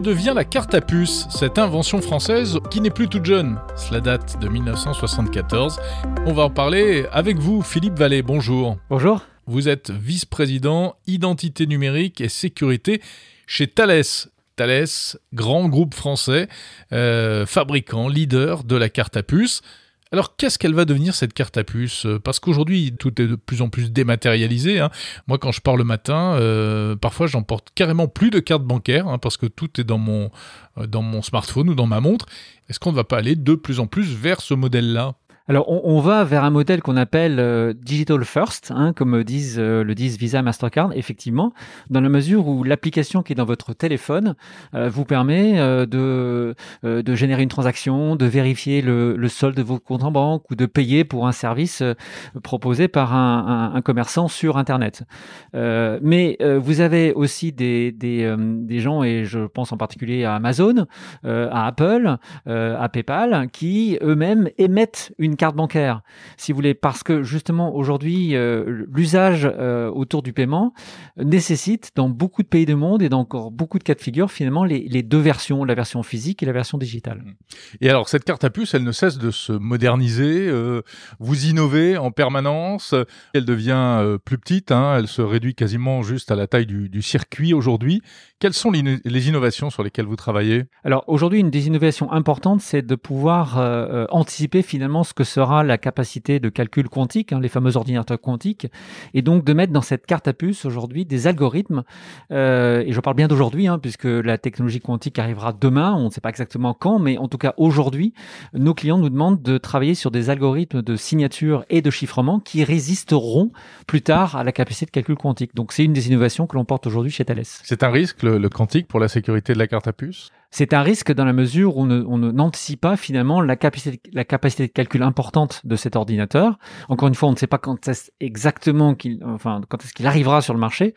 devient la carte à puce, cette invention française qui n'est plus toute jeune Cela date de 1974. On va en parler avec vous, Philippe Vallée. Bonjour. Bonjour. Vous êtes vice-président identité numérique et sécurité chez Thales. Thales, grand groupe français, euh, fabricant, leader de la carte à puce. Alors qu'est-ce qu'elle va devenir cette carte à puce? Parce qu'aujourd'hui tout est de plus en plus dématérialisé. Hein. Moi quand je pars le matin, euh, parfois j'emporte carrément plus de carte bancaire hein, parce que tout est dans mon, euh, dans mon smartphone ou dans ma montre. Est-ce qu'on ne va pas aller de plus en plus vers ce modèle-là? Alors, on, va vers un modèle qu'on appelle euh, digital first, hein, comme euh, le disent Visa, Mastercard, effectivement, dans la mesure où l'application qui est dans votre téléphone euh, vous permet de, générer une transaction, de vérifier le, le, solde de vos comptes en banque ou de payer pour un service proposé par un, commerçant sur Internet. mais vous avez aussi des, des, des, gens, et je pense en particulier à Amazon, à Apple, à PayPal, qui eux-mêmes émettent une carte bancaire, si vous voulez, parce que justement aujourd'hui, euh, l'usage euh, autour du paiement nécessite dans beaucoup de pays du monde et dans encore beaucoup de cas de figure, finalement, les, deux versions, la version physique et la version digitale. Et alors, cette carte à puce, elle ne cesse de se moderniser, euh, vous innovez en permanence, elle devient plus petite, hein, elle se réduit quasiment juste à la taille du, du circuit aujourd'hui. Quelles sont les innovations sur lesquelles vous travaillez? Alors aujourd'hui, une des innovations importantes, c'est de pouvoir anticiper finalement ce que sera la capacité de calcul quantique, hein, les fameux ordinateurs quantiques, et donc de mettre dans cette carte à puce aujourd'hui des algorithmes, euh, et je parle bien d'aujourd'hui, hein, puisque la technologie quantique arrivera demain, on ne sait pas exactement quand, mais en tout cas aujourd'hui, nos clients nous demandent de travailler sur des algorithmes de signature et de chiffrement qui résisteront plus tard à la capacité de calcul quantique. Donc c'est une des innovations que l'on porte aujourd'hui chez Thales. C'est un risque, le quantique, pour la sécurité de la carte à puce? C'est un risque dans la mesure où on n'anticipe pas finalement la capacité, la capacité de calcul importante de cet ordinateur. Encore une fois, on ne sait pas quand est exactement qu'il, enfin, quand est-ce qu'il arrivera sur le marché.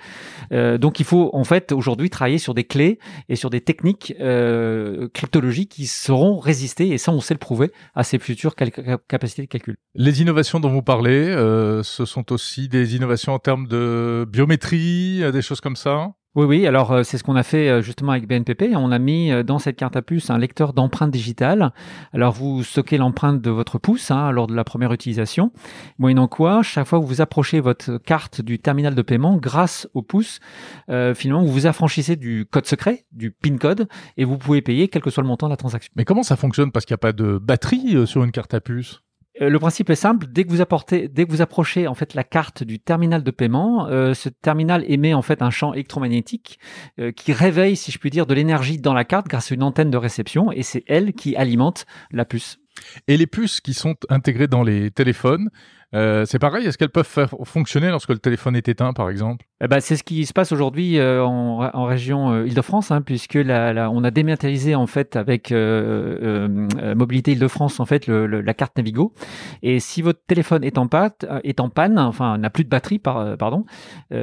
Euh, donc, il faut en fait aujourd'hui travailler sur des clés et sur des techniques euh, cryptologiques qui seront résistées, et ça, on sait le prouver, à ces futures capacités de calcul. Les innovations dont vous parlez, euh, ce sont aussi des innovations en termes de biométrie, des choses comme ça? Oui, oui. Alors, euh, c'est ce qu'on a fait euh, justement avec BNPP. On a mis euh, dans cette carte à puce un lecteur d'empreintes digitales. Alors, vous stockez l'empreinte de votre pouce hein, lors de la première utilisation. Moyennant quoi, chaque fois que vous approchez votre carte du terminal de paiement, grâce au pouce, finalement, vous vous affranchissez du code secret, du PIN code, et vous pouvez payer quel que soit le montant de la transaction. Mais comment ça fonctionne? Parce qu'il n'y a pas de batterie sur une carte à puce? euh, le principe est simple. Dès que vous apportez, dès que vous approchez en fait la carte du terminal de paiement, euh, ce terminal émet en fait un champ électromagnétique euh, qui réveille, si je puis dire, de l'énergie dans la carte grâce à une antenne de réception, et c'est elle qui alimente la puce. Et les puces qui sont intégrées dans les téléphones, euh, c'est pareil, est-ce qu'elles peuvent faire fonctionner lorsque le téléphone est éteint, par exemple? Eh ben, C'est ce qui se passe aujourd'hui euh, en, en, région euh, Île-de-France, hein, puisque la, on a dématérialisé en fait avec Mobilité Île-de-France en fait le, la carte Navigo. Et si votre téléphone est en, pâte, est en panne, enfin n'a plus de batterie, par, pardon,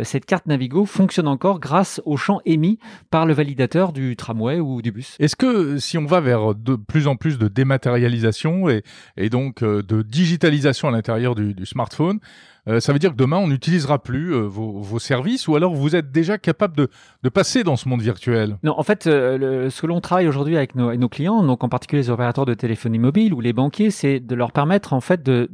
cette carte Navigo fonctionne encore grâce au champ émis par le validateur du tramway ou du bus. Est-ce que si on va vers de plus en plus de dématérialisation et, et donc de digitalisation à l'intérieur du, du smartphone. Euh, ça veut dire que demain, on n'utilisera plus euh, vos, services ou alors vous êtes déjà capable de, passer dans ce monde virtuel? Non, en fait, euh, ce que l'on travaille aujourd'hui avec nos, clients, donc en particulier les opérateurs de téléphonie mobile ou les banquiers, c'est de leur permettre en fait de,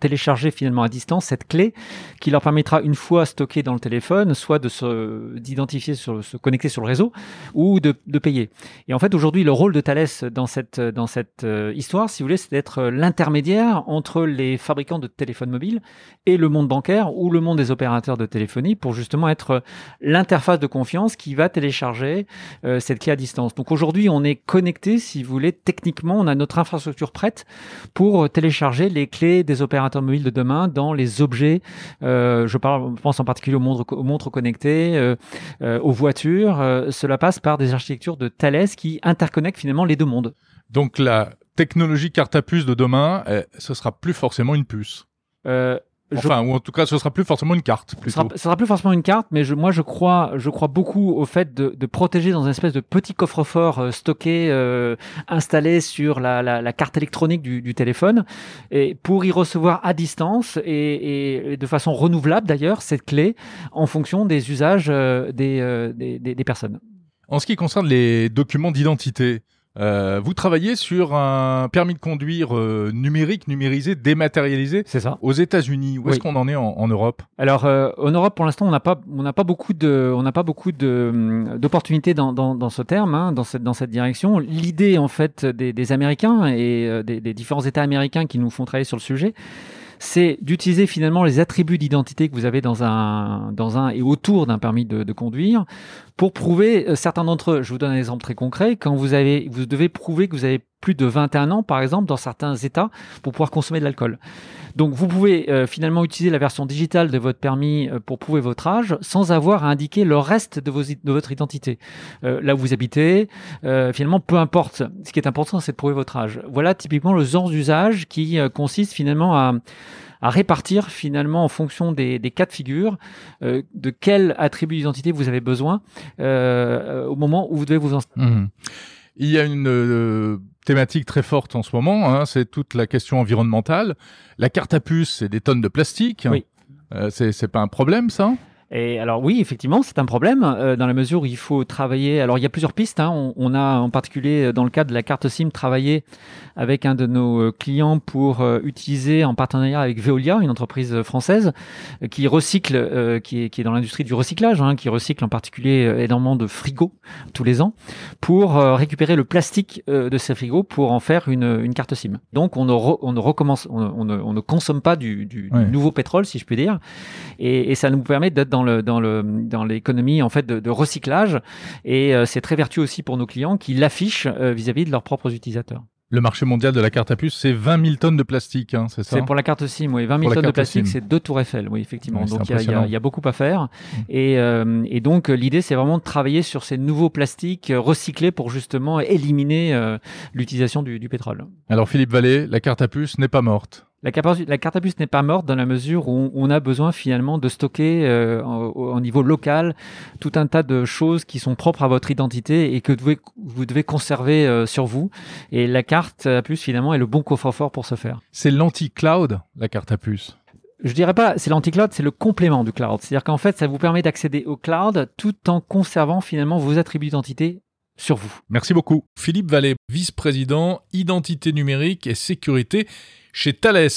télécharger finalement à distance cette clé qui leur permettra une fois stockée dans le téléphone, soit de se d'identifier, sur, se connecter sur le réseau ou de, de payer. Et en fait, aujourd'hui, le rôle de Thales dans cette, dans cette histoire, si vous voulez, c'est d'être l'intermédiaire entre les fabricants de téléphones mobiles et le monde bancaire ou le monde des opérateurs de téléphonie pour justement être l'interface de confiance qui va télécharger euh, cette clé à distance. Donc aujourd'hui, on est connecté, si vous voulez, techniquement, on a notre infrastructure prête pour télécharger les clés des opérateurs mobiles de demain dans les objets. Euh, je, parle, pense en particulier aux montres, aux montres connectées, euh, aux voitures. cela passe par des architectures de Thales qui interconnectent finalement les deux mondes. Donc la technologie carte à puce de demain, eh, ce sera plus forcément une puce. Enfin, ou en tout cas, ce sera plus forcément une carte. Ce sera, sera plus forcément une carte, mais je, moi, je crois, je crois beaucoup au fait de, de protéger dans une espèce de petit coffre-fort euh, stocké, euh, installé sur la, la, la, carte électronique du, du, téléphone, et pour y recevoir à distance et, et de façon renouvelable d'ailleurs cette clé en fonction des usages euh, des, des, des, des personnes. En ce qui concerne les documents d'identité, euh, vous travaillez sur un permis de conduire euh, numérique, numérisé, dématérialisé. C'est ça. Aux États-Unis, où est-ce qu'on en est en, Europe? Alors, euh, en Europe, pour l'instant, on n'a pas, on n'a pas beaucoup de, on n'a pas beaucoup de hum, d'opportunités dans, dans, dans, ce terme, hein, dans cette, dans cette direction. L'idée, en fait, des, des Américains et des, des différents États américains qui nous font travailler sur le sujet, c'est d'utiliser finalement les attributs d'identité que vous avez dans un, et autour d'un permis de, de, conduire pour prouver euh, certains d'entre eux. Je vous donne un exemple très concret. Quand vous avez, vous devez prouver que vous avez plus de 21 ans, par exemple, dans certains États, pour pouvoir consommer de l'alcool. Donc, vous pouvez euh, finalement utiliser la version digitale de votre permis euh, pour prouver votre âge, sans avoir à indiquer le reste de, vos, de votre identité. Euh, là où vous habitez, finalement, peu importe. Ce qui est important, c'est de prouver votre âge. Voilà typiquement le genre d'usage qui consiste finalement à répartir finalement en fonction des, des cas de figure de quel attribut d'identité vous avez besoin au moment où vous devez vous en... Mmh. Il y a une thématique très forte en ce moment, hein, c'est toute la question environnementale. La carte à puce, c'est des tonnes de plastique. Oui. Euh, c'est pas un problème, ça? Et alors oui, effectivement, c'est un problème euh, dans la mesure où il faut travailler. Alors il y a plusieurs pistes. Hein. On, on, a en particulier dans le cadre de la carte SIM travaillé avec un de nos euh, clients pour euh, utiliser en partenariat avec Veolia, une entreprise française qui recycle, qui, est, qui, est, dans l'industrie du recyclage, hein, qui recycle en particulier énormément de frigos tous les ans pour récupérer le plastique de ces frigos pour en faire une, une carte SIM. Donc on ne, on ne recommence, on, ne, on, ne, consomme pas du, du, du nouveau pétrole, si je puis dire, et, et ça nous permet d'être dans le dans le dans l'économie en fait de, de recyclage et euh, c'est très vertueux aussi pour nos clients qui l'affichent euh, vis-à-vis de leurs propres utilisateurs. Le marché mondial de la carte à puce, c'est 20 000 tonnes de plastique, hein, c'est ça? C'est pour la carte SIM, oui. 20 000 tonnes de plastique, c'est deux tours Eiffel, oui, effectivement. donc il y, y, y, a beaucoup à faire. Et, euh, et, donc l'idée, c'est vraiment de travailler sur ces nouveaux plastiques recyclés pour justement éliminer l'utilisation du, du pétrole. Alors Philippe Vallée, la carte à puce n'est pas morte. La, carte à puce n'est pas morte dans la mesure où on a besoin finalement de stocker euh, au, niveau local tout un tas de choses qui sont propres à votre identité et que vous devez, vous devez conserver euh, sur vous. Et la carte à puce finalement est le bon coffre-fort pour ce faire. C'est l'anti-cloud, la carte à puce je dirais pas, c'est l'anti-cloud, c'est le complément du cloud. C'est-à-dire qu'en fait, ça vous permet d'accéder au cloud tout en conservant finalement vos attributs d'identité sur vous. Merci beaucoup. Philippe Vallée, vice-président identité numérique et sécurité chez Thales.